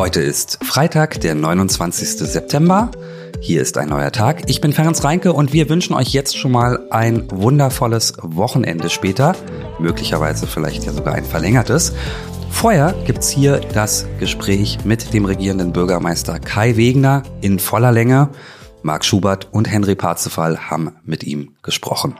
Heute ist Freitag, der 29. September. Hier ist ein neuer Tag. Ich bin Ferenc Reinke und wir wünschen euch jetzt schon mal ein wundervolles Wochenende später. Möglicherweise vielleicht ja sogar ein verlängertes. Vorher gibt's hier das Gespräch mit dem regierenden Bürgermeister Kai Wegner in voller Länge. Marc Schubert und Henry Parzefall haben mit ihm gesprochen.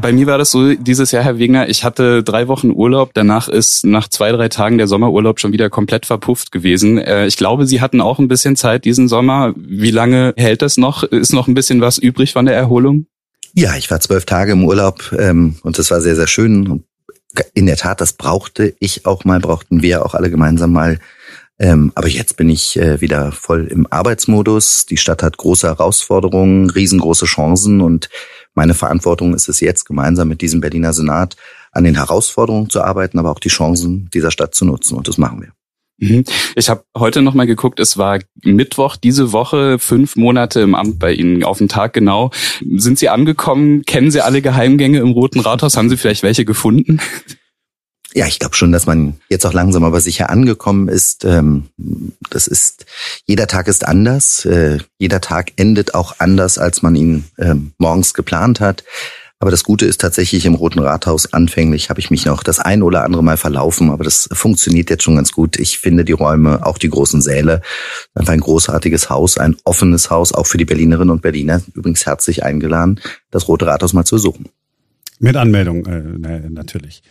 Bei mir war das so dieses Jahr, Herr Wegner, ich hatte drei Wochen Urlaub, danach ist nach zwei, drei Tagen der Sommerurlaub schon wieder komplett verpufft gewesen. Äh, ich glaube, Sie hatten auch ein bisschen Zeit diesen Sommer. Wie lange hält das noch? Ist noch ein bisschen was übrig von der Erholung? Ja, ich war zwölf Tage im Urlaub ähm, und das war sehr, sehr schön. Und in der Tat, das brauchte ich auch mal, brauchten wir auch alle gemeinsam mal. Ähm, aber jetzt bin ich äh, wieder voll im Arbeitsmodus. Die Stadt hat große Herausforderungen, riesengroße Chancen und meine Verantwortung ist es jetzt, gemeinsam mit diesem Berliner Senat an den Herausforderungen zu arbeiten, aber auch die Chancen dieser Stadt zu nutzen. Und das machen wir. Mhm. Ich habe heute noch mal geguckt, es war Mittwoch diese Woche, fünf Monate im Amt bei Ihnen, auf den Tag genau. Sind Sie angekommen? Kennen Sie alle Geheimgänge im Roten Rathaus? Haben Sie vielleicht welche gefunden? Ja, ich glaube schon, dass man jetzt auch langsam aber sicher angekommen ist. Ähm, das ist, jeder Tag ist anders. Äh, jeder Tag endet auch anders, als man ihn ähm, morgens geplant hat. Aber das Gute ist tatsächlich im Roten Rathaus anfänglich habe ich mich noch das ein oder andere Mal verlaufen, aber das funktioniert jetzt schon ganz gut. Ich finde die Räume, auch die großen Säle, einfach ein großartiges Haus, ein offenes Haus, auch für die Berlinerinnen und Berliner. Übrigens herzlich eingeladen, das Rote Rathaus mal zu besuchen. Mit Anmeldung äh, natürlich.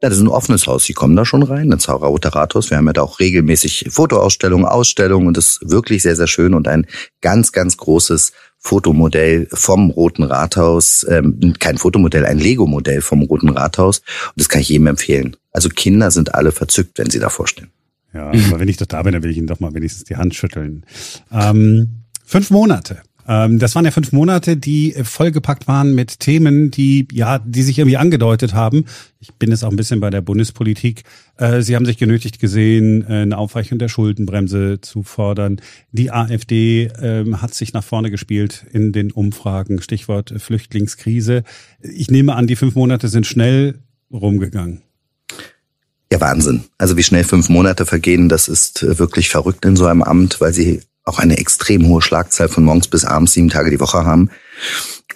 Ja, das ist ein offenes Haus. Sie kommen da schon rein, ins Roter Rathaus. Wir haben ja da auch regelmäßig Fotoausstellungen, Ausstellungen und das ist wirklich sehr, sehr schön und ein ganz, ganz großes Fotomodell vom Roten Rathaus. Ähm, kein Fotomodell, ein Lego-Modell vom Roten Rathaus. Und das kann ich jedem empfehlen. Also Kinder sind alle verzückt, wenn sie davor stehen. Ja, aber wenn ich doch da bin, dann will ich Ihnen doch mal wenigstens die Hand schütteln. Ähm, fünf Monate das waren ja fünf Monate, die vollgepackt waren mit Themen, die ja, die sich irgendwie angedeutet haben. Ich bin jetzt auch ein bisschen bei der Bundespolitik. Äh, Sie haben sich genötigt gesehen, äh, eine Aufweichung der Schuldenbremse zu fordern. Die AfD ähm, hat sich nach vorne gespielt in den Umfragen. Stichwort Flüchtlingskrise. Ich nehme an, die fünf Monate sind schnell rumgegangen. Ja, Wahnsinn. Also wie schnell fünf Monate vergehen, das ist äh, wirklich verrückt in so einem Amt, weil sie auch eine extrem hohe Schlagzahl von morgens bis abends sieben Tage die Woche haben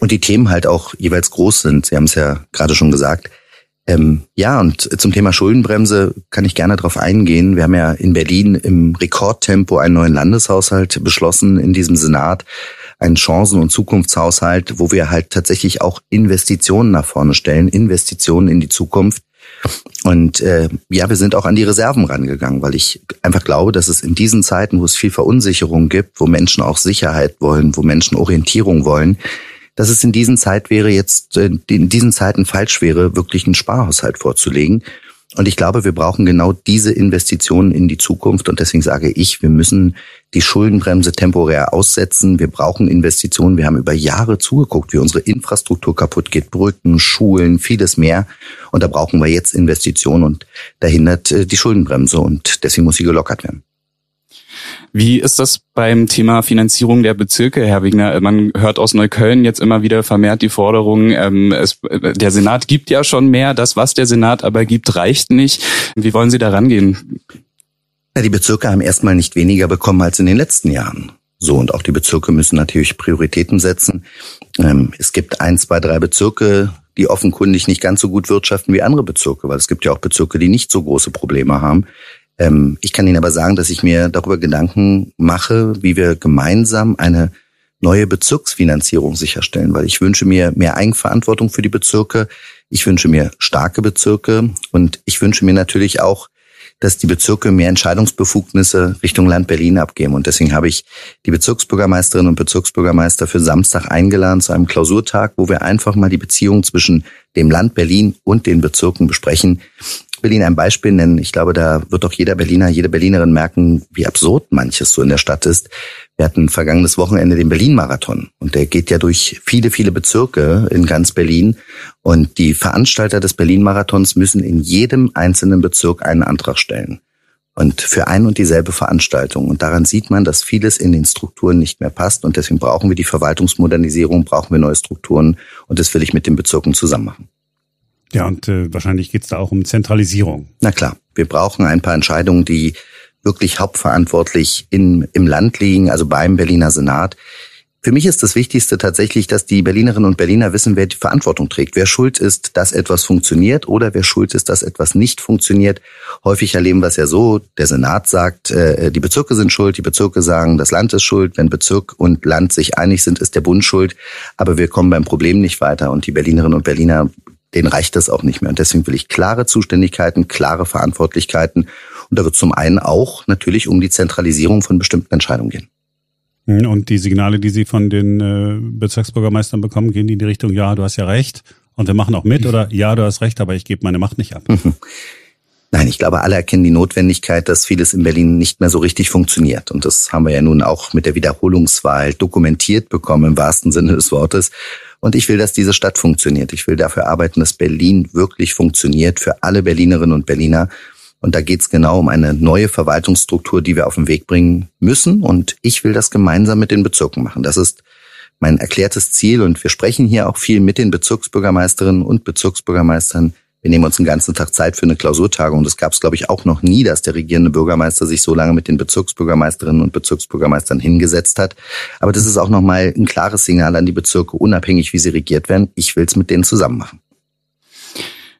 und die Themen halt auch jeweils groß sind. Sie haben es ja gerade schon gesagt. Ähm, ja, und zum Thema Schuldenbremse kann ich gerne darauf eingehen. Wir haben ja in Berlin im Rekordtempo einen neuen Landeshaushalt beschlossen in diesem Senat, einen Chancen- und Zukunftshaushalt, wo wir halt tatsächlich auch Investitionen nach vorne stellen, Investitionen in die Zukunft. Und äh, ja, wir sind auch an die Reserven rangegangen, weil ich einfach glaube, dass es in diesen Zeiten, wo es viel Verunsicherung gibt, wo Menschen auch Sicherheit wollen, wo Menschen Orientierung wollen, dass es in diesen Zeit wäre jetzt äh, in diesen Zeiten falsch wäre, wirklich einen Sparhaushalt vorzulegen. Und ich glaube, wir brauchen genau diese Investitionen in die Zukunft. Und deswegen sage ich, wir müssen die Schuldenbremse temporär aussetzen. Wir brauchen Investitionen. Wir haben über Jahre zugeguckt, wie unsere Infrastruktur kaputt geht. Brücken, Schulen, vieles mehr. Und da brauchen wir jetzt Investitionen. Und da hindert äh, die Schuldenbremse. Und deswegen muss sie gelockert werden. Wie ist das beim Thema Finanzierung der Bezirke, Herr Wigner? Man hört aus Neukölln jetzt immer wieder vermehrt die Forderung, ähm, es, der Senat gibt ja schon mehr, das, was der Senat aber gibt, reicht nicht. Wie wollen Sie da rangehen? Ja, die Bezirke haben erstmal nicht weniger bekommen als in den letzten Jahren. So, und auch die Bezirke müssen natürlich Prioritäten setzen. Ähm, es gibt ein, zwei, drei Bezirke, die offenkundig nicht ganz so gut wirtschaften wie andere Bezirke, weil es gibt ja auch Bezirke, die nicht so große Probleme haben. Ähm, ich kann Ihnen aber sagen, dass ich mir darüber Gedanken mache, wie wir gemeinsam eine neue Bezirksfinanzierung sicherstellen, weil ich wünsche mir mehr Eigenverantwortung für die Bezirke. Ich wünsche mir starke Bezirke und ich wünsche mir natürlich auch, dass die Bezirke mehr Entscheidungsbefugnisse Richtung Land Berlin abgeben. Und deswegen habe ich die Bezirksbürgermeisterinnen und Bezirksbürgermeister für Samstag eingeladen zu einem Klausurtag, wo wir einfach mal die Beziehung zwischen dem Land Berlin und den Bezirken besprechen Ihnen ein Beispiel nennen. Ich glaube, da wird doch jeder Berliner, jede Berlinerin merken, wie absurd manches so in der Stadt ist. Wir hatten vergangenes Wochenende den Berlin-Marathon und der geht ja durch viele, viele Bezirke in ganz Berlin. Und die Veranstalter des Berlin-Marathons müssen in jedem einzelnen Bezirk einen Antrag stellen. Und für ein und dieselbe Veranstaltung. Und daran sieht man, dass vieles in den Strukturen nicht mehr passt. Und deswegen brauchen wir die Verwaltungsmodernisierung, brauchen wir neue Strukturen. Und das will ich mit den Bezirken zusammen machen. Ja, und äh, wahrscheinlich geht's da auch um Zentralisierung. Na klar, wir brauchen ein paar Entscheidungen, die wirklich hauptverantwortlich in, im Land liegen, also beim Berliner Senat. Für mich ist das Wichtigste tatsächlich, dass die Berlinerinnen und Berliner wissen, wer die Verantwortung trägt, wer schuld ist, dass etwas funktioniert oder wer schuld ist, dass etwas nicht funktioniert. Häufig erleben wir es ja so, der Senat sagt, äh, die Bezirke sind schuld, die Bezirke sagen, das Land ist schuld. Wenn Bezirk und Land sich einig sind, ist der Bund schuld. Aber wir kommen beim Problem nicht weiter und die Berlinerinnen und Berliner, denen reicht das auch nicht mehr. Und deswegen will ich klare Zuständigkeiten, klare Verantwortlichkeiten. Und da wird zum einen auch natürlich um die Zentralisierung von bestimmten Entscheidungen gehen. Und die Signale, die Sie von den äh, Bezirksbürgermeistern bekommen, gehen die in die Richtung, ja, du hast ja recht und wir machen auch mit oder ja, du hast recht, aber ich gebe meine Macht nicht ab. Nein, ich glaube, alle erkennen die Notwendigkeit, dass vieles in Berlin nicht mehr so richtig funktioniert. Und das haben wir ja nun auch mit der Wiederholungswahl dokumentiert bekommen im wahrsten Sinne des Wortes. Und ich will, dass diese Stadt funktioniert. Ich will dafür arbeiten, dass Berlin wirklich funktioniert für alle Berlinerinnen und Berliner. Und da geht es genau um eine neue Verwaltungsstruktur, die wir auf den Weg bringen müssen. Und ich will das gemeinsam mit den Bezirken machen. Das ist mein erklärtes Ziel. Und wir sprechen hier auch viel mit den Bezirksbürgermeisterinnen und Bezirksbürgermeistern. Wir nehmen uns einen ganzen Tag Zeit für eine Klausurtagung. Das gab es, glaube ich, auch noch nie, dass der regierende Bürgermeister sich so lange mit den Bezirksbürgermeisterinnen und Bezirksbürgermeistern hingesetzt hat. Aber das ist auch nochmal ein klares Signal an die Bezirke, unabhängig wie sie regiert werden. Ich will es mit denen zusammen machen.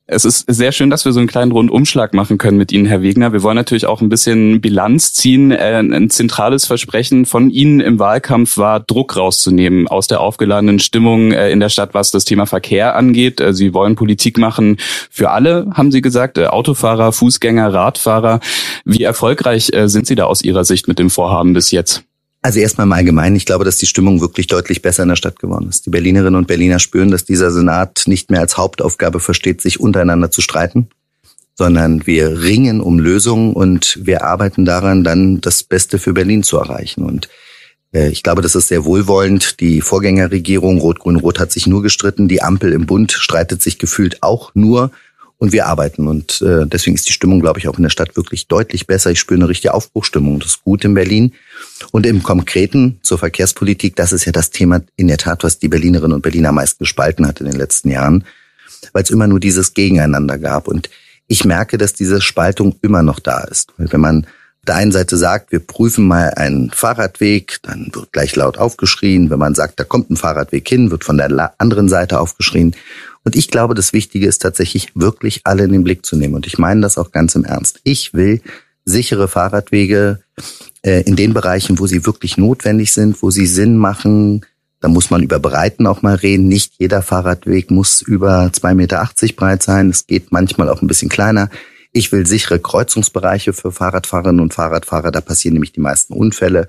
Es ist sehr schön, dass wir so einen kleinen Rundumschlag machen können mit Ihnen, Herr Wegner. Wir wollen natürlich auch ein bisschen Bilanz ziehen. Äh, ein zentrales Versprechen von Ihnen im Wahlkampf war, Druck rauszunehmen aus der aufgeladenen Stimmung äh, in der Stadt, was das Thema Verkehr angeht. Äh, Sie wollen Politik machen für alle, haben Sie gesagt, Autofahrer, Fußgänger, Radfahrer. Wie erfolgreich sind Sie da aus Ihrer Sicht mit dem Vorhaben bis jetzt? Also erstmal im Allgemeinen, ich glaube, dass die Stimmung wirklich deutlich besser in der Stadt geworden ist. Die Berlinerinnen und Berliner spüren, dass dieser Senat nicht mehr als Hauptaufgabe versteht, sich untereinander zu streiten, sondern wir ringen um Lösungen und wir arbeiten daran, dann das Beste für Berlin zu erreichen. Und äh, ich glaube, das ist sehr wohlwollend. Die Vorgängerregierung Rot-Grün-Rot hat sich nur gestritten. Die Ampel im Bund streitet sich gefühlt auch nur und wir arbeiten. Und äh, deswegen ist die Stimmung, glaube ich, auch in der Stadt wirklich deutlich besser. Ich spüre eine richtige Aufbruchstimmung. Das ist gut in Berlin. Und im Konkreten zur Verkehrspolitik, das ist ja das Thema in der Tat, was die Berlinerinnen und Berliner meist gespalten hat in den letzten Jahren, weil es immer nur dieses Gegeneinander gab. Und ich merke, dass diese Spaltung immer noch da ist. Wenn man der einen Seite sagt, wir prüfen mal einen Fahrradweg, dann wird gleich laut aufgeschrien. Wenn man sagt, da kommt ein Fahrradweg hin, wird von der anderen Seite aufgeschrien. Und ich glaube, das Wichtige ist tatsächlich wirklich alle in den Blick zu nehmen. Und ich meine das auch ganz im Ernst. Ich will sichere Fahrradwege äh, in den Bereichen, wo sie wirklich notwendig sind, wo sie Sinn machen. Da muss man über Breiten auch mal reden. Nicht jeder Fahrradweg muss über 2,80 Meter breit sein. Es geht manchmal auch ein bisschen kleiner. Ich will sichere Kreuzungsbereiche für Fahrradfahrerinnen und Fahrradfahrer. Da passieren nämlich die meisten Unfälle.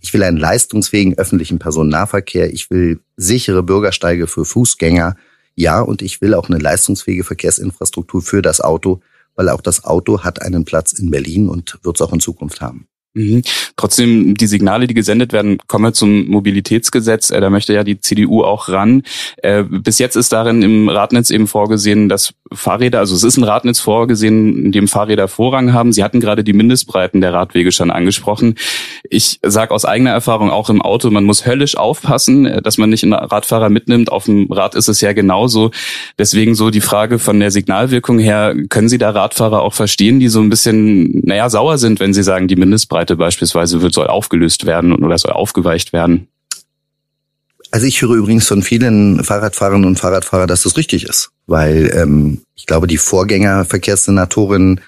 Ich will einen leistungsfähigen öffentlichen Personennahverkehr. Ich will sichere Bürgersteige für Fußgänger. Ja, und ich will auch eine leistungsfähige Verkehrsinfrastruktur für das Auto, weil auch das Auto hat einen Platz in Berlin und wird es auch in Zukunft haben. Mhm. Trotzdem, die Signale, die gesendet werden, kommen wir zum Mobilitätsgesetz. Äh, da möchte ja die CDU auch ran. Äh, bis jetzt ist darin im Radnetz eben vorgesehen, dass Fahrräder, also es ist ein Radnetz vorgesehen, in dem Fahrräder Vorrang haben. Sie hatten gerade die Mindestbreiten der Radwege schon angesprochen. Ich sage aus eigener Erfahrung auch im Auto, man muss höllisch aufpassen, äh, dass man nicht einen Radfahrer mitnimmt. Auf dem Rad ist es ja genauso. Deswegen so die Frage von der Signalwirkung her, können Sie da Radfahrer auch verstehen, die so ein bisschen, naja, sauer sind, wenn Sie sagen, die Mindestbreite Bandbreite beispielsweise wird, soll aufgelöst werden oder soll aufgeweicht werden? Also ich höre übrigens von vielen Fahrradfahrerinnen und Fahrradfahrern, dass das richtig ist, weil ähm, ich glaube, die Vorgängerverkehrssenatorin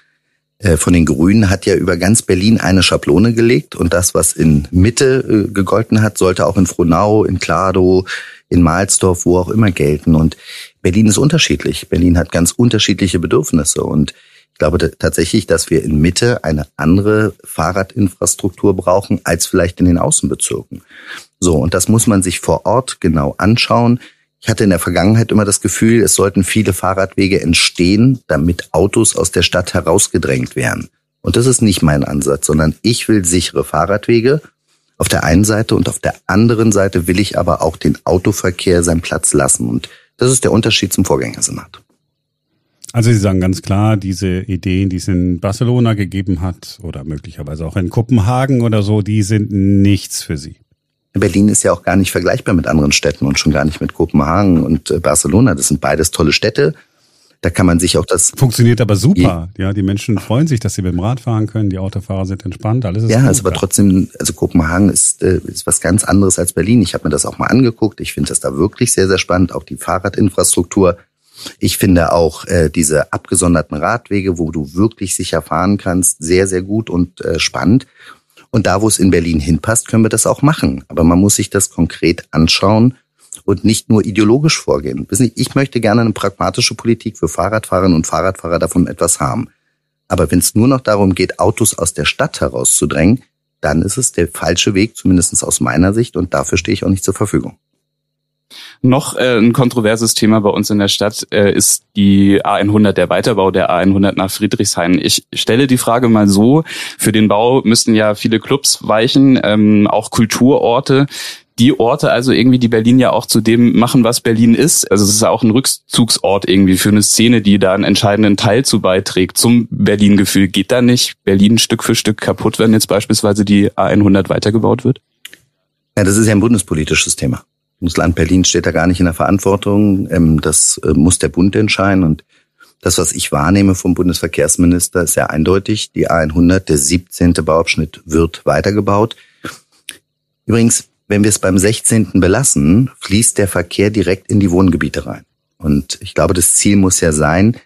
äh, von den Grünen hat ja über ganz Berlin eine Schablone gelegt und das, was in Mitte äh, gegolten hat, sollte auch in Frohnau, in Klado, in Mahlsdorf, wo auch immer gelten. Und Berlin ist unterschiedlich. Berlin hat ganz unterschiedliche Bedürfnisse und ich glaube tatsächlich, dass wir in Mitte eine andere Fahrradinfrastruktur brauchen als vielleicht in den Außenbezirken. So, und das muss man sich vor Ort genau anschauen. Ich hatte in der Vergangenheit immer das Gefühl, es sollten viele Fahrradwege entstehen, damit Autos aus der Stadt herausgedrängt werden. Und das ist nicht mein Ansatz, sondern ich will sichere Fahrradwege auf der einen Seite und auf der anderen Seite will ich aber auch den Autoverkehr seinen Platz lassen. Und das ist der Unterschied zum Vorgängersenat. Also Sie sagen ganz klar, diese Ideen, die es in Barcelona gegeben hat oder möglicherweise auch in Kopenhagen oder so, die sind nichts für Sie. Berlin ist ja auch gar nicht vergleichbar mit anderen Städten und schon gar nicht mit Kopenhagen und äh, Barcelona. Das sind beides tolle Städte. Da kann man sich auch das. Funktioniert aber super. Ja, die Menschen freuen sich, dass sie mit dem Rad fahren können. Die Autofahrer sind entspannt. Alles ist Ja, gut, ist aber ja. trotzdem, also Kopenhagen ist, äh, ist was ganz anderes als Berlin. Ich habe mir das auch mal angeguckt. Ich finde das da wirklich sehr, sehr spannend. Auch die Fahrradinfrastruktur. Ich finde auch äh, diese abgesonderten Radwege, wo du wirklich sicher fahren kannst, sehr, sehr gut und äh, spannend. Und da, wo es in Berlin hinpasst, können wir das auch machen. Aber man muss sich das konkret anschauen und nicht nur ideologisch vorgehen. Wissen Sie, ich möchte gerne eine pragmatische Politik für Fahrradfahrerinnen und Fahrradfahrer davon etwas haben. Aber wenn es nur noch darum geht, Autos aus der Stadt herauszudrängen, dann ist es der falsche Weg, zumindest aus meiner Sicht, und dafür stehe ich auch nicht zur Verfügung. Noch äh, ein kontroverses Thema bei uns in der Stadt äh, ist die A100, der Weiterbau der A100 nach Friedrichshain. Ich stelle die Frage mal so, für den Bau müssten ja viele Clubs weichen, ähm, auch Kulturorte die Orte also irgendwie, die Berlin ja auch zu dem machen, was Berlin ist. Also es ist auch ein Rückzugsort irgendwie für eine Szene, die da einen entscheidenden Teil zu beiträgt zum Berlin-Gefühl. Geht da nicht Berlin Stück für Stück kaputt, wenn jetzt beispielsweise die A100 weitergebaut wird? Ja, das ist ja ein bundespolitisches Thema. Das Land Berlin steht da gar nicht in der Verantwortung. Ähm, das äh, muss der Bund entscheiden. Und das, was ich wahrnehme vom Bundesverkehrsminister, ist sehr eindeutig. Die A100, der 17. Bauabschnitt, wird weitergebaut. Übrigens, wenn wir es beim 16. belassen, fließt der Verkehr direkt in die Wohngebiete rein. Und ich glaube, das Ziel muss ja sein,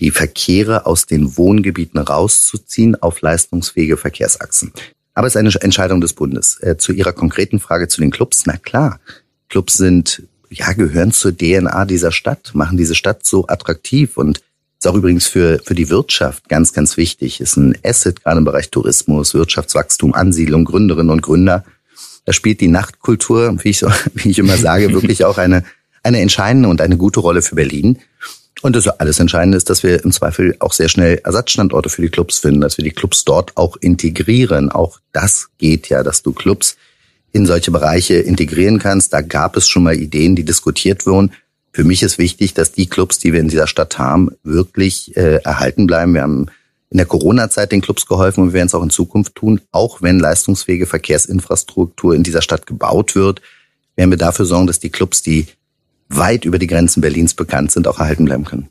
die Verkehre aus den Wohngebieten rauszuziehen auf leistungsfähige Verkehrsachsen. Aber es ist eine Entscheidung des Bundes. Äh, zu Ihrer konkreten Frage zu den Clubs, na klar, Clubs sind, ja, gehören zur DNA dieser Stadt, machen diese Stadt so attraktiv und ist auch übrigens für, für die Wirtschaft ganz, ganz wichtig. Ist ein Asset, gerade im Bereich Tourismus, Wirtschaftswachstum, Ansiedlung, Gründerinnen und Gründer. Da spielt die Nachtkultur, wie ich, wie ich immer sage, wirklich auch eine, eine entscheidende und eine gute Rolle für Berlin. Und das alles Entscheidende ist, dass wir im Zweifel auch sehr schnell Ersatzstandorte für die Clubs finden, dass wir die Clubs dort auch integrieren. Auch das geht ja, dass du Clubs in solche Bereiche integrieren kannst. Da gab es schon mal Ideen, die diskutiert wurden. Für mich ist wichtig, dass die Clubs, die wir in dieser Stadt haben, wirklich äh, erhalten bleiben. Wir haben in der Corona-Zeit den Clubs geholfen und wir werden es auch in Zukunft tun, auch wenn leistungsfähige Verkehrsinfrastruktur in dieser Stadt gebaut wird, werden wir dafür sorgen, dass die Clubs, die weit über die Grenzen Berlins bekannt sind, auch erhalten bleiben können.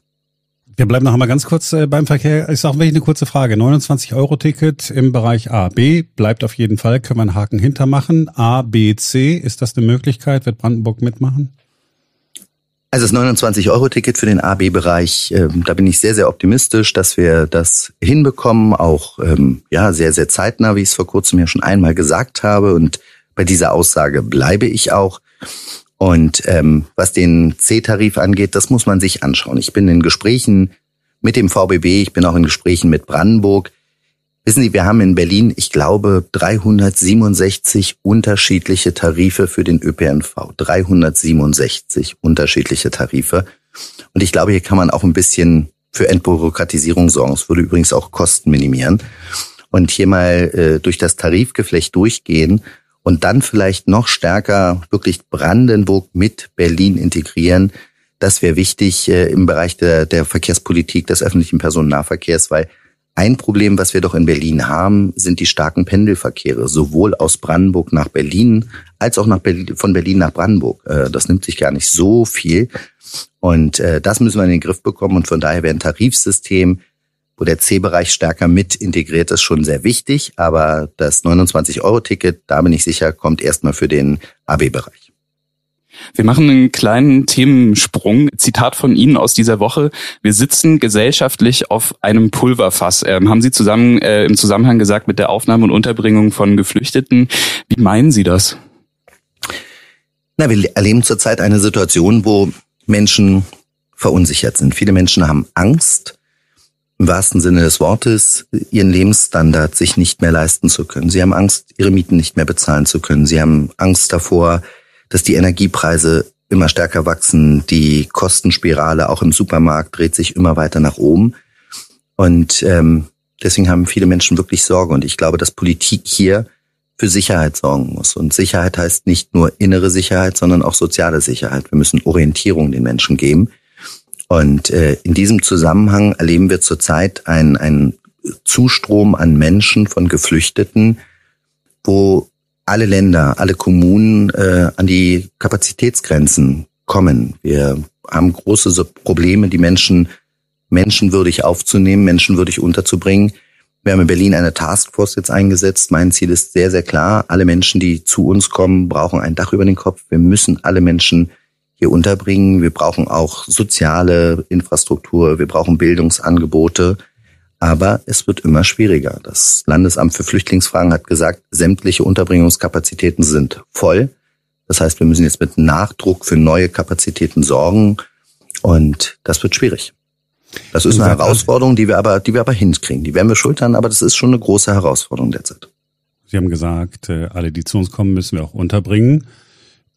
Wir bleiben noch einmal ganz kurz äh, beim Verkehr. Ist auch wirklich eine kurze Frage. 29 Euro Ticket im Bereich A. B bleibt auf jeden Fall, können wir einen Haken hintermachen. A, B, C, ist das eine Möglichkeit? Wird Brandenburg mitmachen? Also das 29-Euro-Ticket für den AB-Bereich, ähm, da bin ich sehr, sehr optimistisch, dass wir das hinbekommen, auch ähm, ja sehr, sehr zeitnah, wie ich es vor kurzem ja schon einmal gesagt habe. Und bei dieser Aussage bleibe ich auch. Und ähm, was den C-Tarif angeht, das muss man sich anschauen. Ich bin in Gesprächen mit dem VBB, ich bin auch in Gesprächen mit Brandenburg. Wissen Sie, wir haben in Berlin, ich glaube, 367 unterschiedliche Tarife für den ÖPNV. 367 unterschiedliche Tarife. Und ich glaube, hier kann man auch ein bisschen für Entbürokratisierung sorgen. Es würde übrigens auch Kosten minimieren. Und hier mal äh, durch das Tarifgeflecht durchgehen und dann vielleicht noch stärker wirklich Brandenburg mit Berlin integrieren. Das wäre wichtig äh, im Bereich der, der Verkehrspolitik des öffentlichen Personennahverkehrs, weil ein Problem, was wir doch in Berlin haben, sind die starken Pendelverkehre, sowohl aus Brandenburg nach Berlin als auch nach Berlin, von Berlin nach Brandenburg. Äh, das nimmt sich gar nicht so viel. Und äh, das müssen wir in den Griff bekommen. Und von daher wäre ein Tarifsystem wo der C-Bereich stärker mit integriert ist, schon sehr wichtig. Aber das 29-Euro-Ticket, da bin ich sicher, kommt erstmal für den AB-Bereich. Wir machen einen kleinen Themensprung. Zitat von Ihnen aus dieser Woche. Wir sitzen gesellschaftlich auf einem Pulverfass. Ähm, haben Sie zusammen äh, im Zusammenhang gesagt mit der Aufnahme und Unterbringung von Geflüchteten. Wie meinen Sie das? Na, wir erleben zurzeit eine Situation, wo Menschen verunsichert sind. Viele Menschen haben Angst im wahrsten Sinne des Wortes ihren Lebensstandard sich nicht mehr leisten zu können. Sie haben Angst, ihre Mieten nicht mehr bezahlen zu können. Sie haben Angst davor, dass die Energiepreise immer stärker wachsen. Die Kostenspirale auch im Supermarkt dreht sich immer weiter nach oben. Und ähm, deswegen haben viele Menschen wirklich Sorge. Und ich glaube, dass Politik hier für Sicherheit sorgen muss. Und Sicherheit heißt nicht nur innere Sicherheit, sondern auch soziale Sicherheit. Wir müssen Orientierung den Menschen geben. Und äh, in diesem Zusammenhang erleben wir zurzeit einen, Zustrom an Menschen von Geflüchteten, wo alle Länder, alle Kommunen äh, an die Kapazitätsgrenzen kommen. Wir haben große Probleme, die Menschen menschenwürdig aufzunehmen, menschenwürdig unterzubringen. Wir haben in Berlin eine Taskforce jetzt eingesetzt. Mein Ziel ist sehr, sehr klar. Alle Menschen, die zu uns kommen, brauchen ein Dach über den Kopf. Wir müssen alle Menschen hier unterbringen. Wir brauchen auch soziale Infrastruktur. Wir brauchen Bildungsangebote. Aber es wird immer schwieriger. Das Landesamt für Flüchtlingsfragen hat gesagt, sämtliche Unterbringungskapazitäten sind voll. Das heißt, wir müssen jetzt mit Nachdruck für neue Kapazitäten sorgen. Und das wird schwierig. Das ist eine Herausforderung, die wir aber, die wir aber hinkriegen. Die werden wir schultern, aber das ist schon eine große Herausforderung derzeit. Sie haben gesagt, äh, alle, die zu uns kommen, müssen wir auch unterbringen.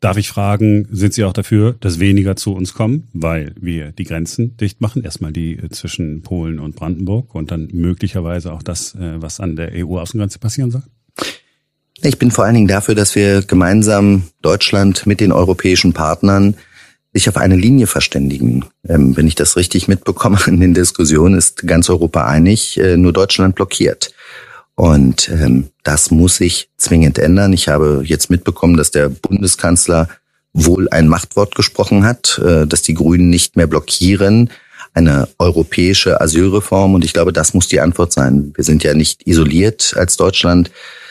Darf ich fragen, sind Sie auch dafür, dass weniger zu uns kommen, weil wir die Grenzen dicht machen? Erstmal die äh, zwischen Polen und Brandenburg und dann möglicherweise auch das, äh, was an der EU-Außengrenze passieren soll? Ich bin vor allen Dingen dafür, dass wir gemeinsam Deutschland mit den europäischen Partnern sich auf eine Linie verständigen. Ähm, wenn ich das richtig mitbekomme in den Diskussionen, ist ganz Europa einig, äh, nur Deutschland blockiert. Und ähm, das muss sich zwingend ändern. Ich habe jetzt mitbekommen, dass der Bundeskanzler wohl ein Machtwort gesprochen hat, äh, dass die Grünen nicht mehr blockieren. Eine europäische Asylreform. Und ich glaube, das muss die Antwort sein. Wir sind ja nicht isoliert als Deutschland,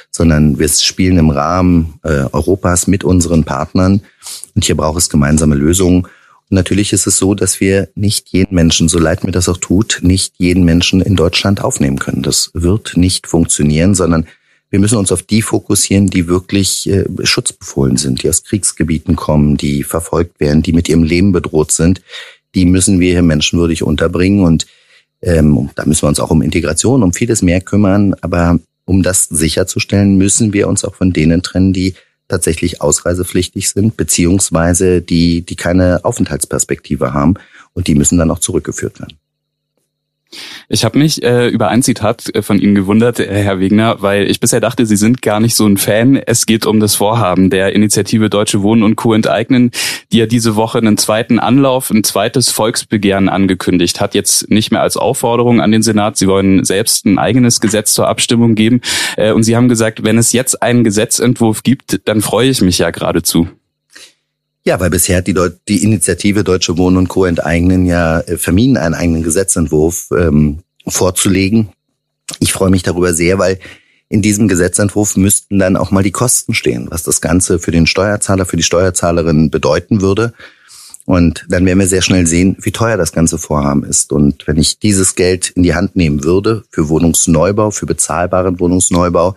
sondern wir spielen im Rahmen äh, Europas mit unseren Partnern. Und hier braucht es gemeinsame Lösungen. Natürlich ist es so, dass wir nicht jeden Menschen, so leid mir das auch tut, nicht jeden Menschen in Deutschland aufnehmen können. Das wird nicht funktionieren, sondern wir müssen uns auf die fokussieren, die wirklich äh, schutzbefohlen sind, die aus Kriegsgebieten kommen, die verfolgt werden, die mit ihrem Leben bedroht sind. Die müssen wir hier menschenwürdig unterbringen und ähm, da müssen wir uns auch um Integration, um vieles mehr kümmern. Aber um das sicherzustellen, müssen wir uns auch von denen trennen, die tatsächlich ausreisepflichtig sind, beziehungsweise die, die keine Aufenthaltsperspektive haben und die müssen dann auch zurückgeführt werden. Ich habe mich äh, über ein Zitat äh, von Ihnen gewundert, äh, Herr Wegner, weil ich bisher dachte, Sie sind gar nicht so ein Fan. Es geht um das Vorhaben der Initiative Deutsche Wohnen und Co. enteignen, die ja diese Woche einen zweiten Anlauf, ein zweites Volksbegehren angekündigt hat. Jetzt nicht mehr als Aufforderung an den Senat. Sie wollen selbst ein eigenes Gesetz zur Abstimmung geben. Äh, und Sie haben gesagt, wenn es jetzt einen Gesetzentwurf gibt, dann freue ich mich ja geradezu. Ja, weil bisher die, Deut die Initiative Deutsche Wohnen und Co. enteignen ja äh, vermieden, einen eigenen Gesetzentwurf ähm, vorzulegen. Ich freue mich darüber sehr, weil in diesem Gesetzentwurf müssten dann auch mal die Kosten stehen, was das Ganze für den Steuerzahler, für die Steuerzahlerin bedeuten würde. Und dann werden wir sehr schnell sehen, wie teuer das ganze Vorhaben ist. Und wenn ich dieses Geld in die Hand nehmen würde für Wohnungsneubau, für bezahlbaren Wohnungsneubau,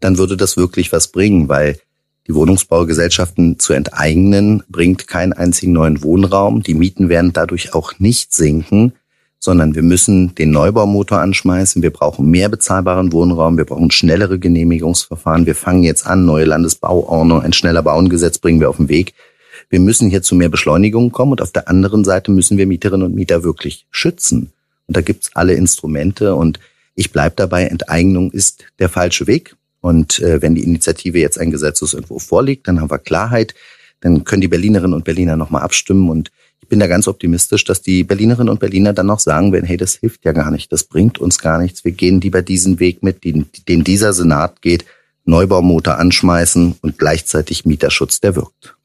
dann würde das wirklich was bringen, weil die Wohnungsbaugesellschaften zu enteignen, bringt keinen einzigen neuen Wohnraum. Die Mieten werden dadurch auch nicht sinken, sondern wir müssen den Neubaumotor anschmeißen. Wir brauchen mehr bezahlbaren Wohnraum. Wir brauchen schnellere Genehmigungsverfahren. Wir fangen jetzt an, neue Landesbauordnung, ein schneller Bauengesetz bringen wir auf den Weg. Wir müssen hier zu mehr Beschleunigung kommen und auf der anderen Seite müssen wir Mieterinnen und Mieter wirklich schützen. Und da gibt's alle Instrumente und ich bleibe dabei, Enteignung ist der falsche Weg. Und äh, wenn die Initiative jetzt ein Gesetzesentwurf vorliegt, dann haben wir Klarheit, dann können die Berlinerinnen und Berliner nochmal abstimmen. Und ich bin da ganz optimistisch, dass die Berlinerinnen und Berliner dann noch sagen werden, hey, das hilft ja gar nicht, das bringt uns gar nichts. Wir gehen lieber diesen Weg mit, den, den dieser Senat geht, Neubaumotor anschmeißen und gleichzeitig Mieterschutz, der wirkt.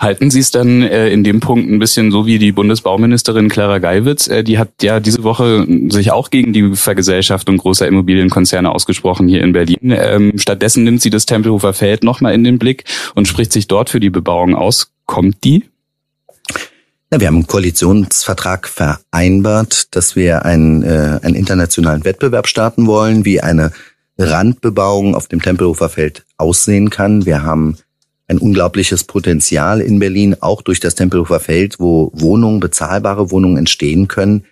Halten Sie es dann äh, in dem Punkt ein bisschen so wie die Bundesbauministerin Clara Geiwitz? Äh, die hat ja diese Woche sich auch gegen die Vergesellschaftung großer Immobilienkonzerne ausgesprochen hier in Berlin. Ähm, stattdessen nimmt sie das Tempelhofer Feld nochmal in den Blick und spricht sich dort für die Bebauung aus. Kommt die? Ja, wir haben einen Koalitionsvertrag vereinbart, dass wir einen, äh, einen internationalen Wettbewerb starten wollen, wie eine Randbebauung auf dem Tempelhofer Feld aussehen kann. Wir haben ein unglaubliches Potenzial in Berlin, auch durch das Tempelhofer Feld, wo Wohnungen, bezahlbare Wohnungen entstehen können.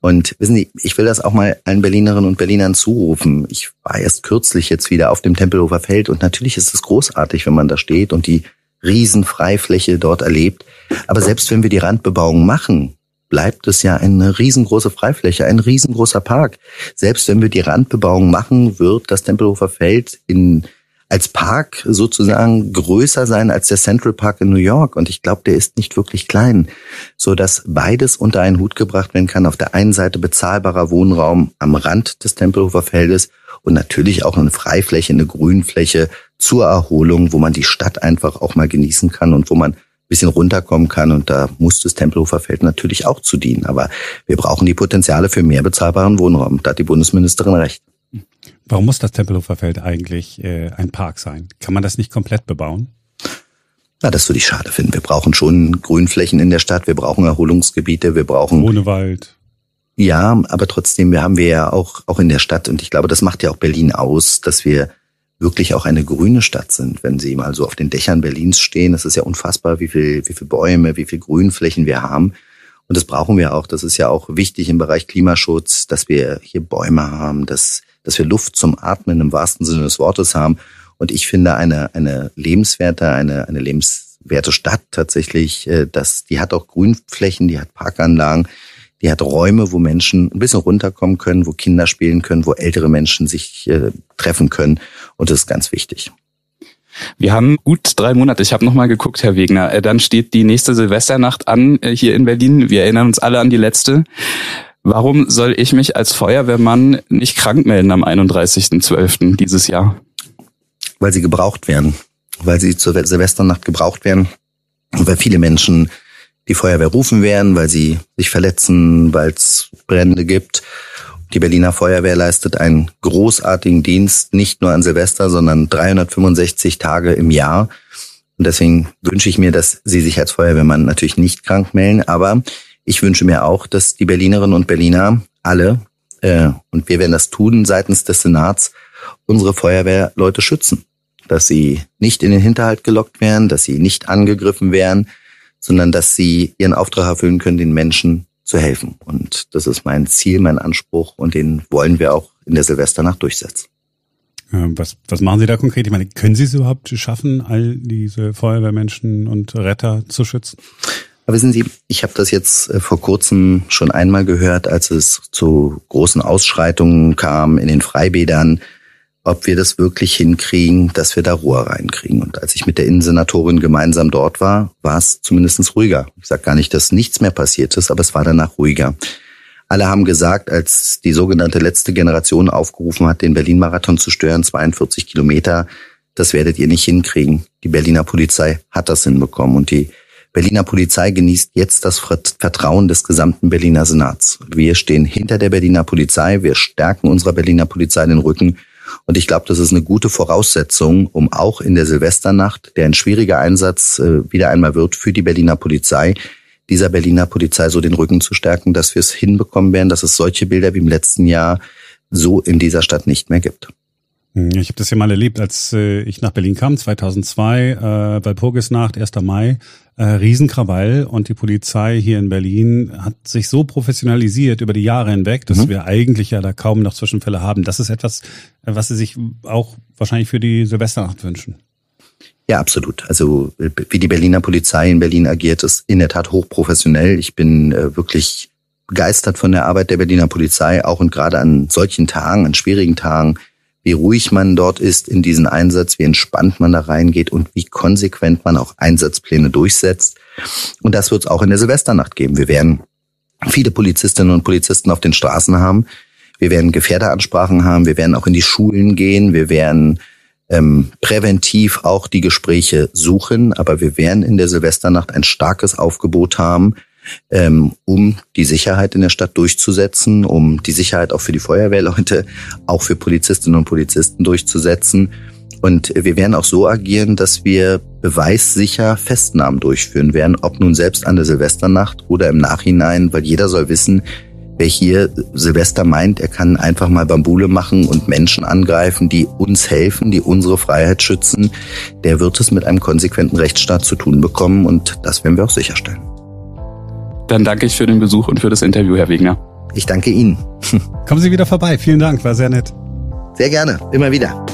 Und wissen Sie, ich will das auch mal allen Berlinerinnen und Berlinern zurufen. Ich war erst kürzlich jetzt wieder auf dem Tempelhofer Feld und natürlich ist es großartig, wenn man da steht und die Riesenfreifläche dort erlebt. Aber selbst wenn wir die Randbebauung machen, bleibt es ja eine riesengroße Freifläche, ein riesengroßer Park. Selbst wenn wir die Randbebauung machen, wird das Tempelhofer Feld in als Park sozusagen größer sein als der Central Park in New York. Und ich glaube, der ist nicht wirklich klein, so dass beides unter einen Hut gebracht werden kann. Auf der einen Seite bezahlbarer Wohnraum am Rand des Tempelhofer Feldes und natürlich auch eine Freifläche, eine Grünfläche zur Erholung, wo man die Stadt einfach auch mal genießen kann und wo man bisschen runterkommen kann. Und da muss das Tempelhofer Feld natürlich auch zu dienen. Aber wir brauchen die Potenziale für mehr bezahlbaren Wohnraum. Da hat die Bundesministerin recht. Warum muss das Tempelhofer Feld eigentlich äh, ein Park sein? Kann man das nicht komplett bebauen? Na, das würde ich schade finden. Wir brauchen schon Grünflächen in der Stadt, wir brauchen Erholungsgebiete, wir brauchen. Ohne Wald. Ja, aber trotzdem, wir haben wir ja auch, auch in der Stadt, und ich glaube, das macht ja auch Berlin aus, dass wir wirklich auch eine grüne Stadt sind. Wenn Sie mal so auf den Dächern Berlins stehen, das ist ja unfassbar, wie viel, wie viel Bäume, wie viel Grünflächen wir haben. Und das brauchen wir auch. Das ist ja auch wichtig im Bereich Klimaschutz, dass wir hier Bäume haben, dass, dass wir Luft zum Atmen im wahrsten Sinne des Wortes haben. Und ich finde eine, eine lebenswerte, eine, eine lebenswerte Stadt tatsächlich, äh, dass, die hat auch Grünflächen, die hat Parkanlagen, die hat Räume, wo Menschen ein bisschen runterkommen können, wo Kinder spielen können, wo ältere Menschen sich äh, treffen können. Und das ist ganz wichtig. Wir haben gut drei Monate. Ich habe noch mal geguckt, Herr Wegner. Äh, dann steht die nächste Silvesternacht an äh, hier in Berlin. Wir erinnern uns alle an die letzte. Warum soll ich mich als Feuerwehrmann nicht krank melden am 31.12. dieses Jahr? Weil sie gebraucht werden. Weil sie zur Silvesternacht gebraucht werden. Und weil viele Menschen die Feuerwehr rufen werden, weil sie sich verletzen, weil es Brände gibt. Die Berliner Feuerwehr leistet einen großartigen Dienst, nicht nur an Silvester, sondern 365 Tage im Jahr. Und deswegen wünsche ich mir, dass Sie sich als Feuerwehrmann natürlich nicht krank melden. Aber ich wünsche mir auch, dass die Berlinerinnen und Berliner alle, äh, und wir werden das tun seitens des Senats, unsere Feuerwehrleute schützen. Dass sie nicht in den Hinterhalt gelockt werden, dass sie nicht angegriffen werden, sondern dass sie ihren Auftrag erfüllen können, den Menschen zu helfen. Und das ist mein Ziel, mein Anspruch und den wollen wir auch in der Silvesternacht durchsetzen. Was, was machen Sie da konkret? Ich meine, können Sie es überhaupt schaffen, all diese Feuerwehrmenschen und Retter zu schützen? Aber wissen Sie, ich habe das jetzt äh, vor kurzem schon einmal gehört, als es zu großen Ausschreitungen kam in den Freibädern ob wir das wirklich hinkriegen, dass wir da Ruhe reinkriegen. Und als ich mit der Innensenatorin gemeinsam dort war, war es zumindest ruhiger. Ich sage gar nicht, dass nichts mehr passiert ist, aber es war danach ruhiger. Alle haben gesagt, als die sogenannte letzte Generation aufgerufen hat, den Berlin-Marathon zu stören, 42 Kilometer, das werdet ihr nicht hinkriegen. Die Berliner Polizei hat das hinbekommen und die Berliner Polizei genießt jetzt das Vertrauen des gesamten Berliner Senats. Wir stehen hinter der Berliner Polizei, wir stärken unserer Berliner Polizei den Rücken und ich glaube, das ist eine gute Voraussetzung, um auch in der Silvesternacht, der ein schwieriger Einsatz äh, wieder einmal wird für die Berliner Polizei, dieser Berliner Polizei so den Rücken zu stärken, dass wir es hinbekommen werden, dass es solche Bilder wie im letzten Jahr so in dieser Stadt nicht mehr gibt. Hm, ich habe das ja mal erlebt, als äh, ich nach Berlin kam, 2002, äh, Walpurgisnacht, 1. Mai, äh, Riesenkrawall und die Polizei hier in Berlin hat sich so professionalisiert über die Jahre hinweg, dass mhm. wir eigentlich ja da kaum noch Zwischenfälle haben. Das ist etwas, äh, was Sie sich auch wahrscheinlich für die Silvesternacht wünschen. Ja, absolut. Also wie die Berliner Polizei in Berlin agiert, ist in der Tat hochprofessionell. Ich bin äh, wirklich begeistert von der Arbeit der Berliner Polizei, auch und gerade an solchen Tagen, an schwierigen Tagen wie ruhig man dort ist in diesen Einsatz, wie entspannt man da reingeht und wie konsequent man auch Einsatzpläne durchsetzt. Und das wird es auch in der Silvesternacht geben. Wir werden viele Polizistinnen und Polizisten auf den Straßen haben. Wir werden Gefährderansprachen haben. Wir werden auch in die Schulen gehen. Wir werden ähm, präventiv auch die Gespräche suchen. Aber wir werden in der Silvesternacht ein starkes Aufgebot haben ähm, um die Sicherheit in der Stadt durchzusetzen, um die Sicherheit auch für die Feuerwehrleute, auch für Polizistinnen und Polizisten durchzusetzen. Und wir werden auch so agieren, dass wir beweissicher Festnahmen durchführen werden, ob nun selbst an der Silvesternacht oder im Nachhinein, weil jeder soll wissen, wer hier Silvester meint, er kann einfach mal Bambule machen und Menschen angreifen, die uns helfen, die unsere Freiheit schützen, der wird es mit einem konsequenten Rechtsstaat zu tun bekommen und das werden wir auch sicherstellen. Dann danke ich für den Besuch und für das Interview, Herr Wegner. Ich danke Ihnen. Kommen Sie wieder vorbei. Vielen Dank, war sehr nett. Sehr gerne, immer wieder.